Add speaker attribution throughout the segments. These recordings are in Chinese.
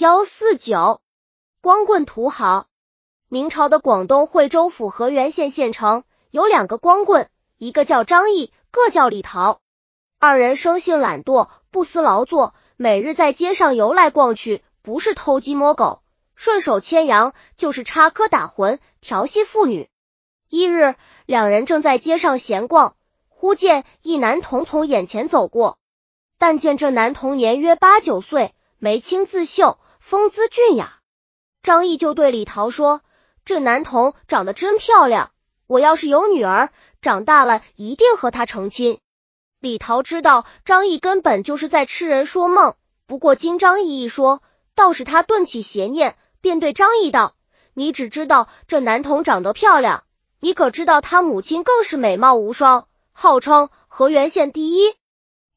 Speaker 1: 幺四九光棍土豪。明朝的广东惠州府河源县县城有两个光棍，一个叫张毅，个叫李桃。二人生性懒惰，不思劳作，每日在街上游来逛去，不是偷鸡摸狗，顺手牵羊，就是插科打诨，调戏妇女。一日，两人正在街上闲逛，忽见一男童从眼前走过，但见这男童年约八九岁，眉清自秀，风姿俊雅。张毅就对李桃说：“这男童长得真漂亮，我要是有女儿，长大了一定和他成亲。”李桃知道张毅根本就是在痴人说梦，不过经张毅一说，倒是他顿起邪念，便对张毅道：“你只知道这男童长得漂亮。”你可知道他母亲更是美貌无双，号称河源县第一。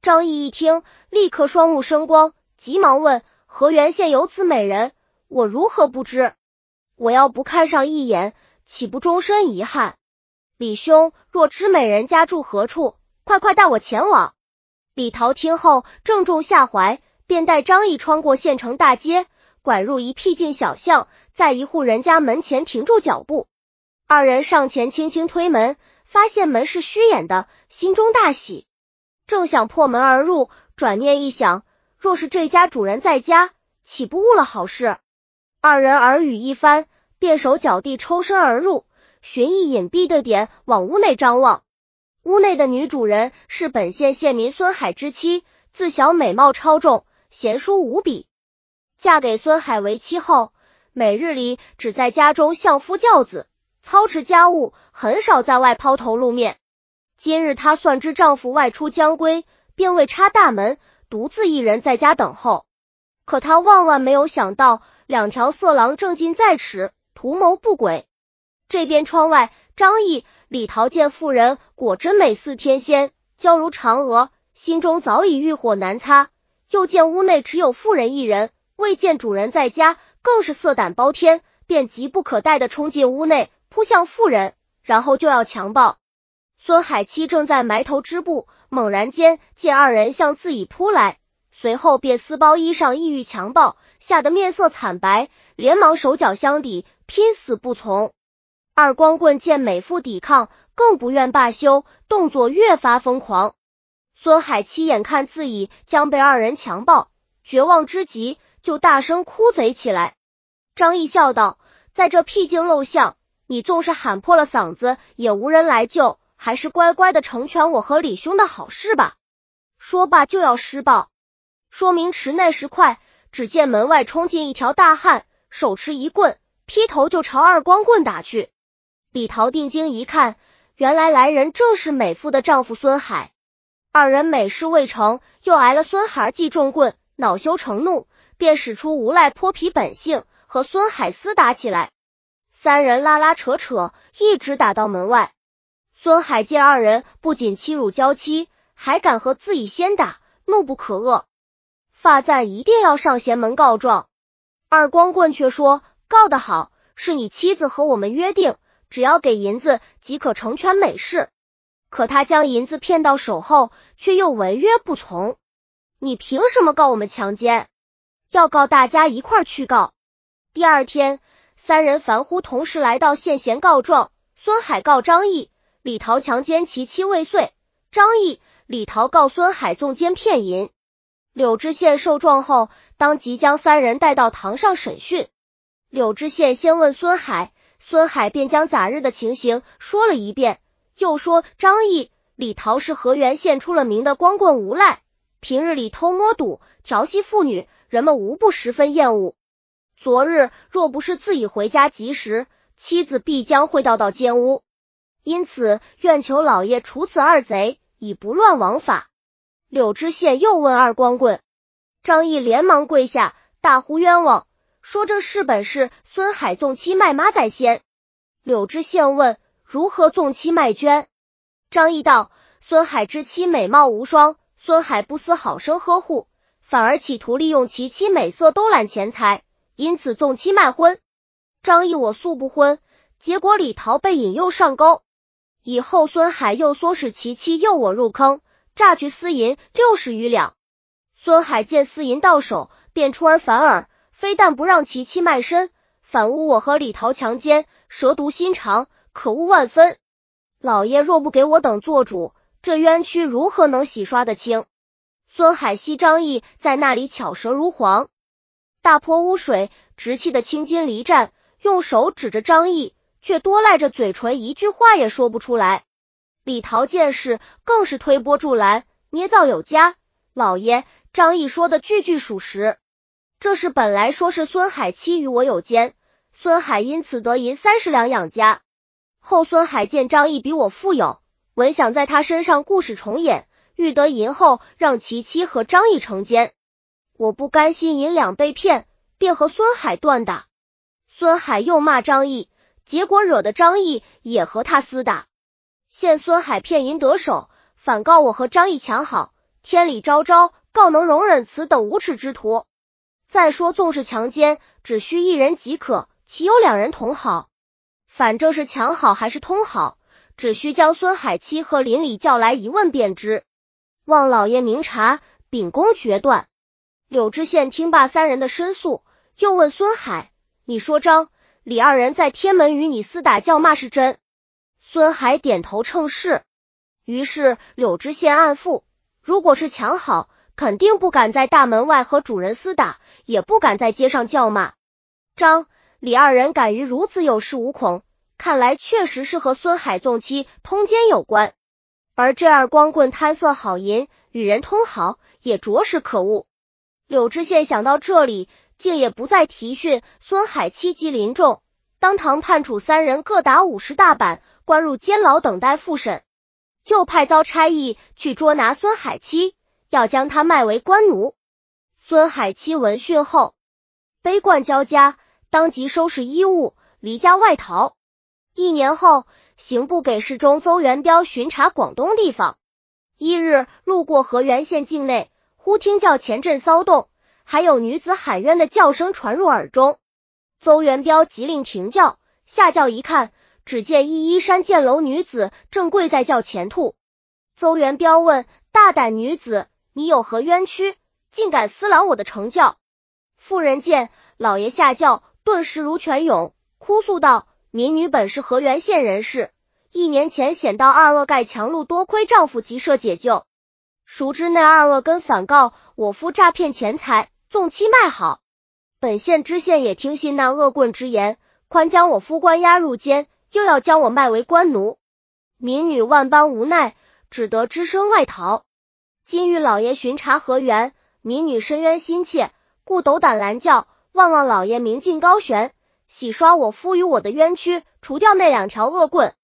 Speaker 1: 张毅一听，立刻双目生光，急忙问：“河源县有此美人，我如何不知？我要不看上一眼，岂不终身遗憾？李兄若知美人家住何处，快快带我前往。”李桃听后正中下怀，便带张毅穿过县城大街，拐入一僻静小巷，在一户人家门前停住脚步。二人上前轻轻推门，发现门是虚掩的，心中大喜，正想破门而入，转念一想，若是这家主人在家，岂不误了好事？二人耳语一番，便手脚地抽身而入，寻一隐蔽的点往屋内张望。屋内的女主人是本县县民孙海之妻，自小美貌超众，贤淑无比。嫁给孙海为妻后，每日里只在家中相夫教子。操持家务，很少在外抛头露面。今日她算知丈夫外出将归，便未插大门，独自一人在家等候。可他万万没有想到，两条色狼正近在咫，图谋不轨。这边窗外，张毅、李桃见妇人果真美似天仙，娇如嫦娥，心中早已欲火难擦。又见屋内只有妇人一人，未见主人在家，更是色胆包天，便急不可待的冲进屋内。扑向妇人，然后就要强暴。孙海七正在埋头织布，猛然间见二人向自己扑来，随后便撕包衣裳，意欲强暴，吓得面色惨白，连忙手脚相抵，拼死不从。二光棍见美妇抵抗，更不愿罢休，动作越发疯狂。孙海七眼看自己将被二人强暴，绝望之极，就大声哭贼起来。张毅笑道：“在这僻静陋巷。”你纵是喊破了嗓子，也无人来救，还是乖乖的成全我和李兄的好事吧。说罢就要施暴，说明迟那时快，只见门外冲进一条大汉，手持一棍，劈头就朝二光棍打去。李桃定睛一看，原来来人正是美妇的丈夫孙海。二人美事未成，又挨了孙海记重棍，恼羞成怒，便使出无赖泼皮本性，和孙海厮打起来。三人拉拉扯扯，一直打到门外。孙海见二人不仅欺辱娇妻，还敢和自己先打，怒不可遏，发赞一定要上贤门告状。二光棍却说：“告得好，是你妻子和我们约定，只要给银子即可成全美事。可他将银子骗到手后，却又违约不从。你凭什么告我们强奸？要告大家一块去告。”第二天。三人凡乎同时来到县贤告状，孙海告张毅、李桃强奸其妻未遂，张毅、李桃告孙海纵奸骗银。柳知县受状后，当即将三人带到堂上审讯。柳知县先问孙海，孙海便将咋日的情形说了一遍，又说张毅、李桃是河源县出了名的光棍无赖，平日里偷摸赌、调戏妇女，人们无不十分厌恶。昨日若不是自己回家及时，妻子必将会到到奸屋，因此愿求老爷处此二贼，以不乱王法。柳知县又问二光棍，张毅连忙跪下，大呼冤枉，说这事本是孙海纵妻卖妈在先。柳知县问如何纵妻卖娟，张毅道：孙海之妻美貌无双，孙海不思好生呵护，反而企图利用其妻美色兜揽钱财。因此纵妻卖婚，张毅我素不婚，结果李桃被引诱上钩，以后孙海又唆使其妻诱我入坑，榨取私银六十余两。孙海见私银到手，便出尔反尔，非但不让其妻卖身，反诬我和李桃强奸，蛇毒心肠，可恶万分。老爷若不给我等做主，这冤屈如何能洗刷得清？孙海西、张毅在那里巧舌如簧，大泼污水，直气得青筋离战，用手指着张毅，却多赖着嘴唇，一句话也说不出来。李桃见势，更是推波助澜，捏造有加。老爷，张毅说的句句属实。这事本来说是孙海妻与我有奸，孙海因此得银三十两养家。后孙海见张毅比我富有，闻想在他身上故事重演。欲得银后，让其妻和张毅成奸。我不甘心银两被骗，便和孙海断打。孙海又骂张毅，结果惹得张毅也和他厮打。现孙海骗银得手，反告我和张毅强好，天理昭昭，告能容忍此等无耻之徒。再说，纵是强奸，只需一人即可，岂有两人同好？反正是强好还是通好，只需将孙海妻和邻里叫来一问便知。望老爷明察，秉公决断。柳知县听罢三人的申诉，又问孙海：“你说张、李二人在天门与你厮打叫骂是真？”孙海点头称是。于是柳知县暗负：如果是强好，肯定不敢在大门外和主人厮打，也不敢在街上叫骂。张、李二人敢于如此有恃无恐，看来确实是和孙海纵妻通奸有关。而这二光棍贪色好淫，与人通好，也着实可恶。柳知县想到这里，竟也不再提讯孙海七及林仲，当堂判处三人各打五十大板，关入监牢等待复审。又派遭差役去捉拿孙海七，要将他卖为官奴。孙海七闻讯后，悲冠交加，当即收拾衣物，离家外逃。一年后。刑部给事中邹元彪巡查广东地方，一日路过河源县境内，忽听叫前阵骚动，还有女子喊冤的叫声传入耳中。邹元彪急令停轿，下轿一看，只见一衣衫箭楼女子正跪在轿前吐。邹元彪问：“大胆女子，你有何冤屈，竟敢私拦我的乘轿？”妇人见老爷下轿，顿时如泉涌，哭诉道。民女本是河源县人士，一年前险到二恶盖强路，多亏丈夫急设解救。熟知那二恶根反告我夫诈骗钱财，纵妻卖好。本县知县也听信那恶棍之言，宽将我夫关押入监，又要将我卖为官奴。民女万般无奈，只得只身外逃。今遇老爷巡查河源，民女深冤心切，故斗胆拦轿，望望老爷明镜高悬。洗刷我夫与我的冤屈，除掉那两条恶棍。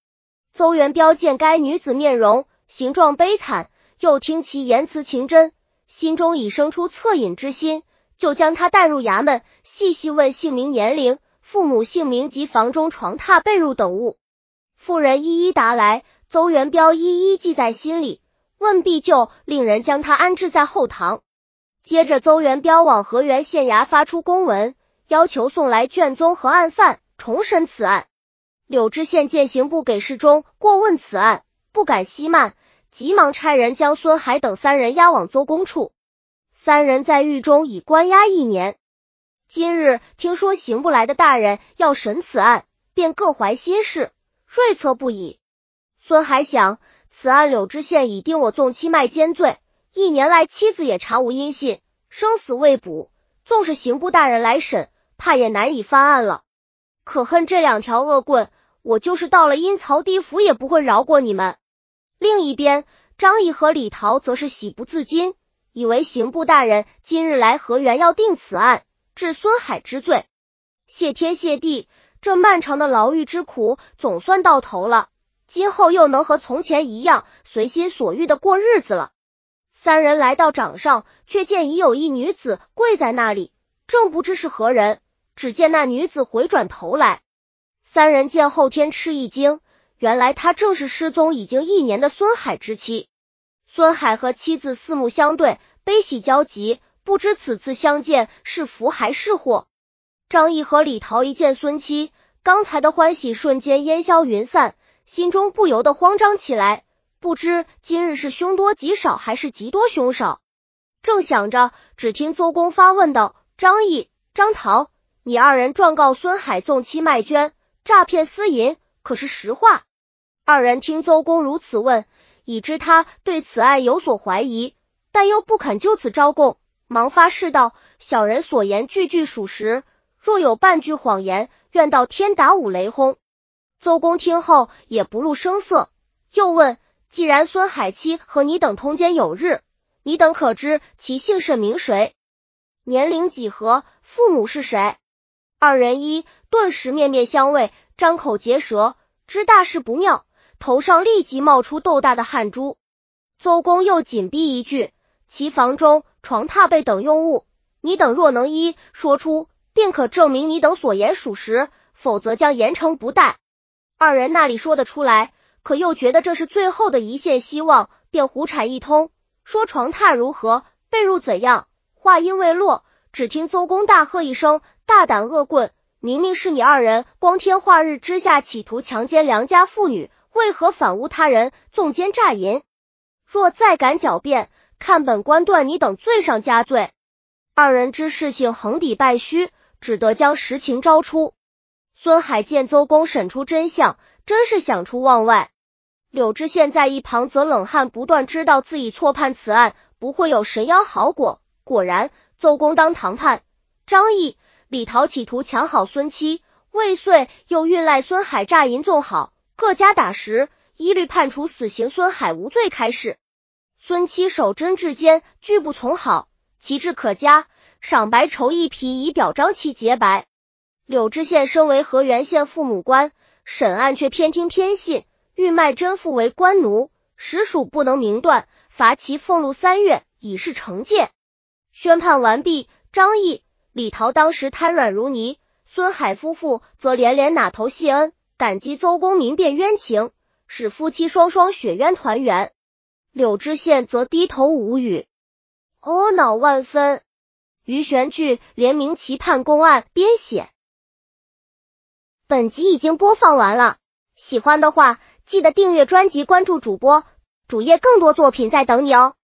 Speaker 1: 邹元彪见该女子面容形状悲惨，又听其言辞情真，心中已生出恻隐之心，就将他带入衙门，细细问姓名、年龄、父母姓名及房中床榻被褥等物。妇人一一答来，邹元彪一一记在心里。问毕就令人将他安置在后堂。接着，邹元彪往河源县衙发出公文。要求送来卷宗和案犯，重审此案。柳知县见刑部给事中过问此案，不敢息慢，急忙差人将孙海等三人押往邹公处。三人在狱中已关押一年。今日听说刑部来的大人要审此案，便各怀心事，瑞策不已。孙海想，此案柳知县已定我纵妻卖奸罪，一年来妻子也查无音信，生死未卜，纵是刑部大人来审。怕也难以翻案了。可恨这两条恶棍，我就是到了阴曹地府也不会饶过你们。另一边，张毅和李桃则是喜不自禁，以为刑部大人今日来河源要定此案，治孙海之罪。谢天谢地，这漫长的牢狱之苦总算到头了，今后又能和从前一样随心所欲的过日子了。三人来到掌上，却见已有一女子跪在那里，正不知是何人。只见那女子回转头来，三人见后天吃一惊，原来她正是失踪已经一年的孙海之妻。孙海和妻子四目相对，悲喜交集，不知此次相见是福还是祸。张毅和李桃一见孙妻，刚才的欢喜瞬间烟消云散，心中不由得慌张起来，不知今日是凶多吉少还是吉多凶少。正想着，只听邹公发问道：“张毅。”张桃，你二人状告孙海纵妻卖捐，诈骗私银，可是实话？二人听邹公如此问，已知他对此案有所怀疑，但又不肯就此招供，忙发誓道：小人所言句句属实，若有半句谎言，愿到天打五雷轰。邹公听后也不露声色，又问：既然孙海妻和你等通奸有日，你等可知其姓甚名谁？年龄几何？父母是谁？二人一顿时面面相觑，张口结舌，知大事不妙，头上立即冒出豆大的汗珠。邹公又紧逼一句：其房中床榻被等用物，你等若能一说出，便可证明你等所言属实；否则将严惩不贷。二人那里说得出来？可又觉得这是最后的一线希望，便胡产一通，说床榻如何，被褥怎样。话音未落。只听邹公大喝一声：“大胆恶棍！明明是你二人光天化日之下企图强奸良家妇女，为何反诬他人纵奸诈淫？若再敢狡辩，看本官断你等罪上加罪！”二人知事情横抵败虚，只得将实情招出。孙海见邹公审出真相，真是想出望外。柳知县在一旁则冷汗不断，知道自己错判此案不会有神妖好果。果然。邹公当堂判，张毅、李桃企图抢好孙妻，未遂又运赖孙海诈银纵好，各家打时，一律判处死刑。孙海无罪开释。孙妻守贞至坚，拒不从好，其志可嘉，赏白绸一匹以表彰其洁白。柳知县身为河源县父母官，审案却偏听偏信，欲卖真妇为官奴，实属不能明断，罚其俸禄三月，以示惩戒。宣判完毕，张毅、李桃当时瘫软如泥，孙海夫妇则连连哪头谢恩，感激邹公明辨冤情，使夫妻双双雪冤团圆。柳知县则低头无语，懊恼万分。余玄剧联名期盼公案编写。本集已经播放完了，喜欢的话记得订阅专辑，关注主播主页，更多作品在等你哦。